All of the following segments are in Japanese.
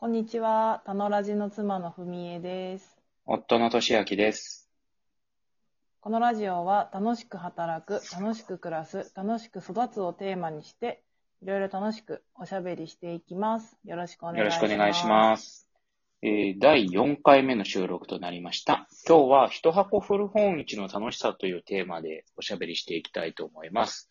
こんにちは。たのラジの妻のふみえです。夫のとしあきです。このラジオは楽しく働く、楽しく暮らす、楽しく育つをテーマにして、いろいろ楽しくおしゃべりしていきます。よろしくお願いします。しくお願いします。えー第4回目の収録となりました。今日は一箱古本市の楽しさというテーマでおしゃべりしていきたいと思います。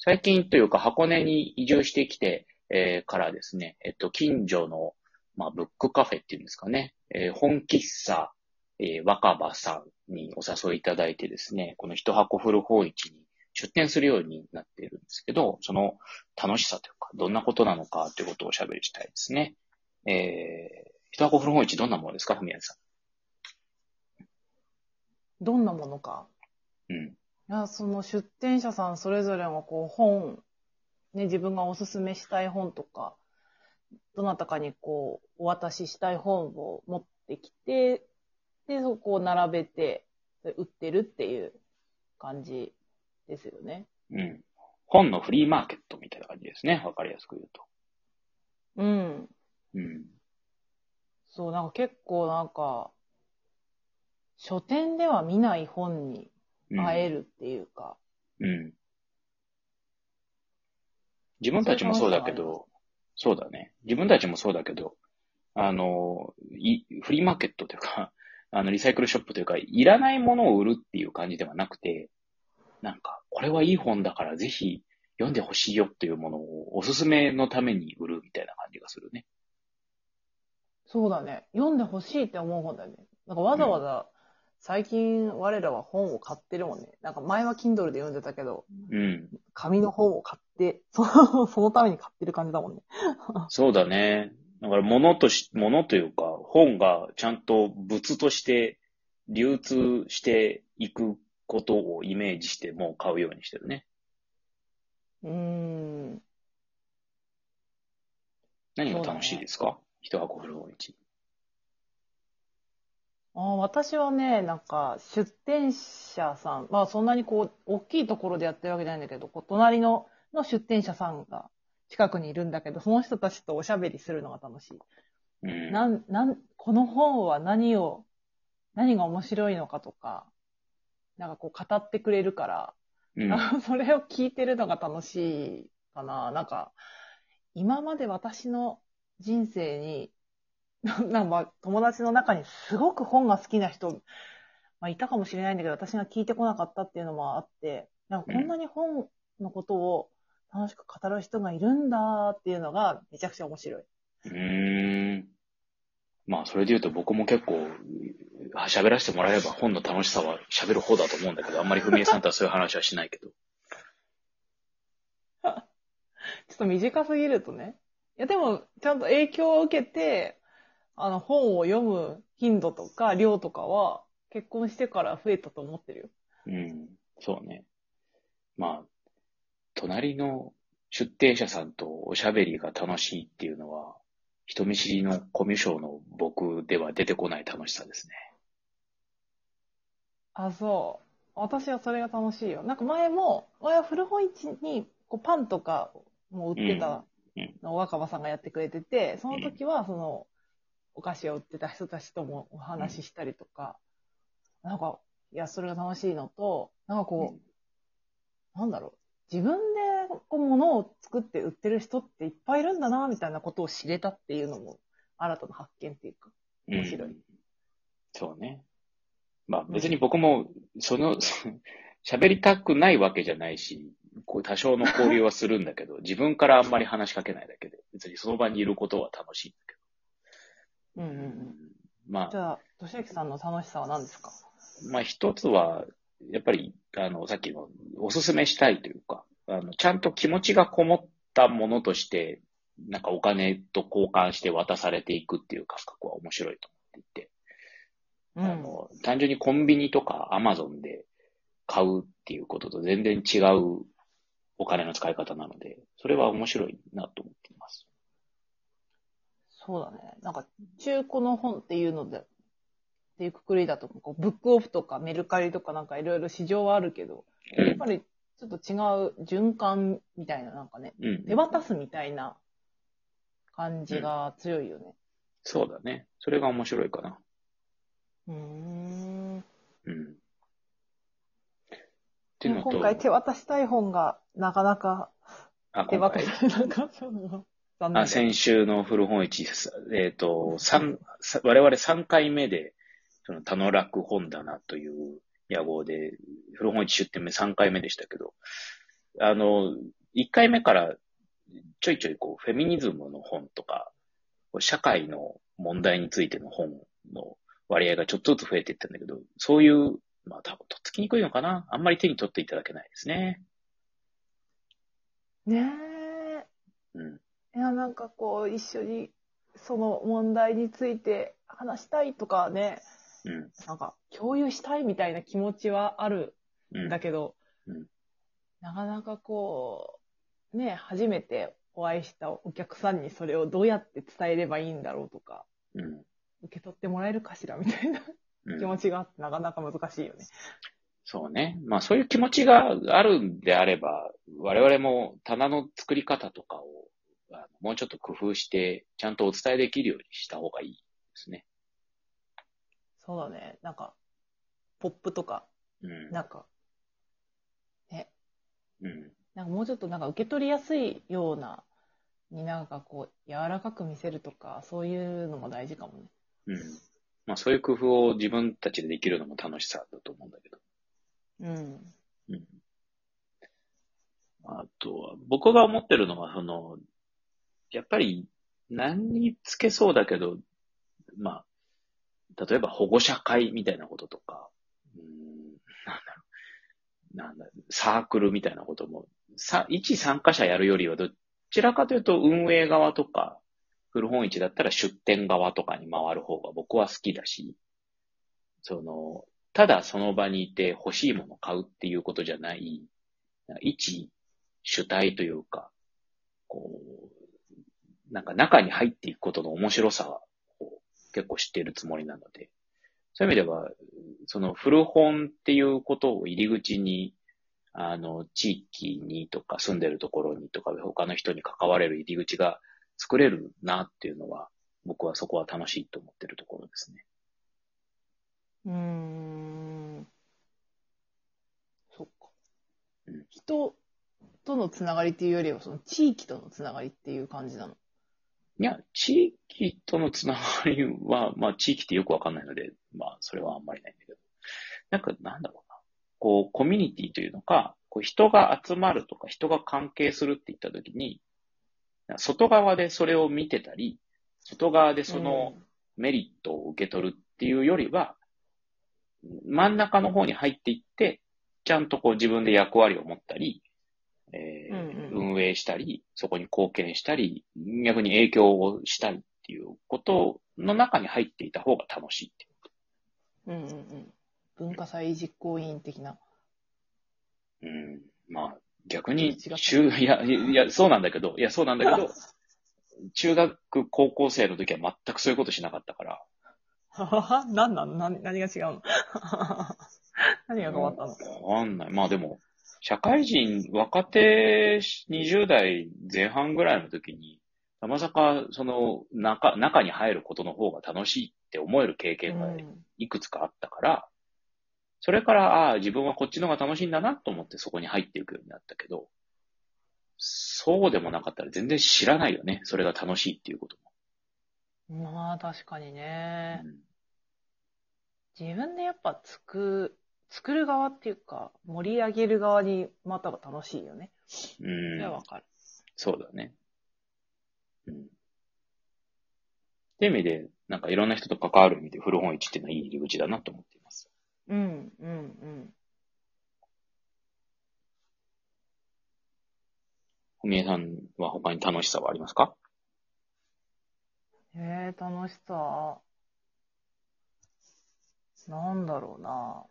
最近というか箱根に移住してきて、えーからですね、えっと、近所の、まあ、ブックカフェっていうんですかね、えー本喫茶、えー若葉さんにお誘いいただいてですね、この一箱古本市に出店するようになっているんですけど、その楽しさというか、どんなことなのかということをおしゃべりしたいですね。えー、一箱古本市どんなものですか、ふみやさどんなものか？ん。うん。いや、その出店者さんそれぞれがこう本、ね、自分がおすすめしたい本とか、どなたかにこう、お渡ししたい本を持ってきて、で、そこを並べて、売ってるっていう感じですよね。うん。本のフリーマーケットみたいな感じですね。わかりやすく言うと。うん。うん。そう、なんか結構なんか、書店では見ない本にうん、会えるっていうか、うん。自分たちもそうだけど、そうだね。自分たちもそうだけど、あの、いフリーマーケットというか、あの、リサイクルショップというか、いらないものを売るっていう感じではなくて、なんか、これはいい本だからぜひ読んでほしいよっていうものをおすすめのために売るみたいな感じがするね。そうだね。読んでほしいって思う本だよね。なんかわざわざ、最近我らは本を買ってるもんね。なんか前は Kindle で読んでたけど、うん。紙の本を買って、そのそのために買ってる感じだもんね。そうだね。だから物とし、物というか、本がちゃんと物として流通していくことをイメージしてもう買うようにしてるね。うーん。何が楽しいですか、一箱古本市。あー私はね、なんか、出店者さん、まあそんなにこう、大きいところでやってるわけじゃないんだけど、こう隣のの出店者さんが近くにいるんだけど、その人たちとおしゃべりするのが楽しい。うん。なん、なん、この本は何を、何が面白いのかとか、なんかこう語ってくれるから、うん。あそれを聞いてるのが楽しいかな。なんか、今まで私の人生に、な なんかまあ友達の中にすごく本が好きな人、まあ、いたかもしれないんだけど、私が聞いてこなかったっていうのもあって、なんかこんなに本のことを楽しく語る人がいるんだっていうのがめちゃくちゃ面白い。うーん。まあ、それで言うと僕も結構、喋らせてもらえれば本の楽しさは喋る方だと思うんだけど、あんまりふみえさんとはそういう話はしないけど。ちょっと短すぎるとね。いや、でも、ちゃんと影響を受けて、あの、本を読む頻度とか量とかは、結婚してから増えたと思ってるよ。うん。そうね。まあ、隣の出店者さんとおしゃべりが楽しいっていうのは、人見知りのコミュ障の僕では出てこない楽しさですね。あ、そう。私はそれが楽しいよ。なんか前も、前は古本市にこうパンとかも売ってたのを若葉さんがやってくれてて、その時はその、お菓子を売ってた人たちともお話ししたりとか、なんか、いや、それが楽しいのと、なんかこう、なんだろう。自分でこう物を作って売ってる人っていっぱいいるんだな、みたいなことを知れたっていうのも、新たな発見っていうか。面白いうんそうね。まあ別に僕も、その、喋りたくないわけじゃないし、こう多少の交流はするんだけど、自分からあんまり話しかけないだけで、別にその場にいることは楽しいんだけうんうんうど。ん。まあ、じゃあ、としあきさんの楽しさは何ですか？まあ一つは、やっぱり、あの、さっきのおすすめしたいというか、あの、ちゃんと気持ちがこもったものとして、なんかお金と交換して渡されていくっていう感覚は面白いと思っていて、うあの、単純にコンビニとかアマゾンで買うっていうことと全然違うお金の使い方なので、それは面白いなと思っています。そうだね。なんか、中古の本っていうので、っていうくくりだと、こうブックオフとかメルカリとかなんかいろいろ市場はあるけど、やっぱりちょっと違う循環みたいな、なんかね、うん。手渡すみたいな感じが強いよね。そうだね。それが面白いかな。うーん。うん。っていうのと、今回手渡したい本がなかなかあ、手渡せなかったのが残念あ、先週の古本市、えっ、と、三、さ我々3回目で、その、田野楽本棚という屋号で、古本市出店目3回目でしたけど、あの、1回目からちょいちょいこう、フェミニズムの本とか、社会の問題についての本の割合がちょっとずつ増えていったんだけど、そういう、まあ多分、とっつきにくいのかなあんまり手に取っていただけないですね。ねうん。え。いや、なんかこう、一緒にその問題について話したいとかね、うん。なんか共有したいみたいな気持ちはあるうんん。だけど、うんなかなかこう、ね、初めてお会いしたお客さんにそれをどうやって伝えればいいんだろうとか、うん。受け取ってもらえるかしらみたいなうん気持ちがあってなかなか難しいよね。そうね。まあそういう気持ちがあるんであれば、我々も棚の作り方とかをもうちょっと工夫して、ちゃんとお伝えできるようにした方がいいですね。そうだね。なんか、ポップとか、うん。なんか、ね、うん。なんかもうちょっとなんか受け取りやすいような、になんかこう、柔らかく見せるとか、そういうのも大事かもね。うん。まあそういう工夫を自分たちでできるのも楽しさだと思うんだけど。うん。うん。あとは、僕が思ってるのは、その、やっぱり何につけそうだけど、まあ、例えば保護者会みたいなこととか、うん、なんだろう、なんだ、サークルみたいなことも、さ、一参加者やるよりは、どちらかというと運営側とか、古本市だったら出店側とかに回る方が僕は好きだし、その、ただその場にいて欲しいものを買うっていうことじゃない、一主体というか、こう、なんか中に入っていくことの面白さを結構知っているつもりなので、そういう意味では、その古本っていうことを入り口に、あの、地域にとか住んでるところにとか他の人に関われる入り口が作れるなっていうのは、僕はそこは楽しいと思ってるところですね。うーん。そっかうん。人とのつながりっていうよりは、その地域とのつながりっていう感じなの？いや、地域とのつながりは、まあ地域ってよくわかんないので、まあそれはあんまりないんだけど。なんかなんだろうな。こう、コミュニティというのか、こう人が集まるとか人が関係するって言ったときに、外側でそれを見てたり、外側でそのメリットを受け取るっていうよりは、真ん中の方に入っていって、ちゃんとこう自分で役割を持ったり、えーうんうん運営したり、そこに貢献したり、逆に影響をしたりっていうことの中に入っていた方が楽しいっていう。うんうんうん。文化祭実行委員的な。うん。まあ、逆に中、いや、いや、そうなんだけど、いや、そうなんだけど、中学、高校生の時は全くそういうことしなかったから、ははは？何なの？何何が違うの？何が変わったの？わかんない。まあでも、社会人、若手20代前半ぐらいの時に、たまさか、その、中、中に入ることの方が楽しいって思える経験がうんいくつかあったから、それから、ああ、自分はこっちの方が楽しいんだなと思ってそこに入っていくようになったけど、そうでもなかったら全然知らないよね。それが楽しいっていうことも。まあ確かにね。うん自分でやっぱ作、作る側っていうか、盛り上げる側にまたが楽しいよね。そうんわかる。そうだね。うん。って意味で、なんかいろんな人と関わる意味で古本市っていうのはいい入り口だなと思っています。うん、うん、うん。ふみえさんは他に楽しさはありますか？えー、楽しさ。なんだろうな。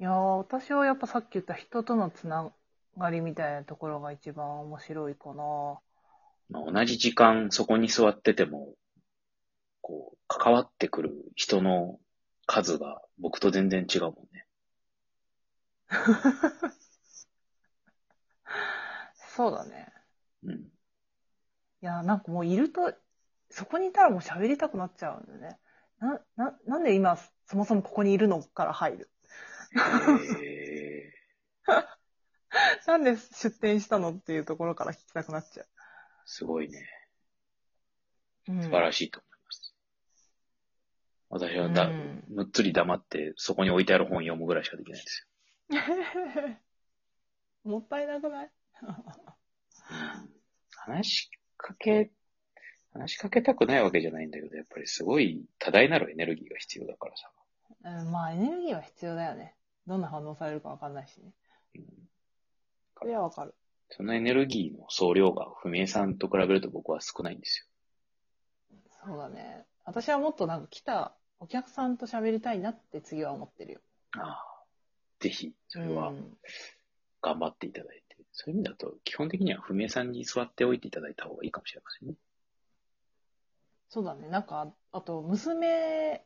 いやー、私はやっぱさっき言った人とのつながりみたいなところが一番面白いかな。まあ、同じ時間そこに座ってても、こう、関わってくる人の数が僕と全然違うもんね。そうだね。うん。いや、なんかもういると、そこにいたらもう喋りたくなっちゃうんだよね。な、な、なんで今、そもそもここにいるのから入る。えなんで出店したのっていうところから聞きたくなっちゃすごいね。う。うん、素晴らしいと思います。私はだ、うんむっつり黙って、そこに置いてある本読むぐらいしかできないんです もったいなくない？よ。話しかけ、話しかけたくないわけじゃないんだけど、やっぱりすごい多大なるエネルギーが必要だからさ。うん、まあ、エネルギーは必要だよね。どんな反応されるかわかんないしね。うんそれはわかる。そのエネルギーの総量が不明さんと比べると僕は少ないんですそうだね。私はもっとなんか来たお客さんと喋りたいなって次は思ってるよ。よ。ああぜひ、それはうん頑張っていただいて。そういう意味だと、基本的には不明さんに座っておいていただいた方がいいかもしれませんね。そうだね。なんか、あと、娘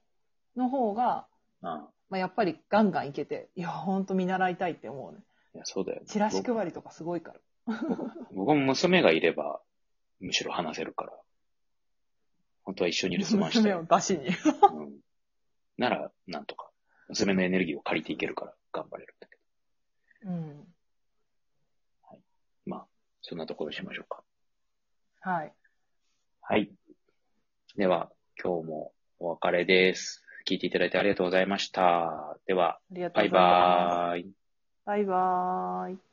の方が、ああまあ、やっぱりガンガンいけて、いや、ほんと見習いたいって思うね。いや、そうだよね。チラシ配りとかすごいから。僕も娘がいれば、むしろ話せるから。本当は一緒に留守番して娘を出しに。うん、なら、なんとか。娘のエネルギーを借りていけるから頑張れるんだけど。うん。まあ、そんなところにしましょうか。はい。はい。では、今日もお別れです。聞いていただいてありがとうございました。では、バイ。バーイ。バイバーイ。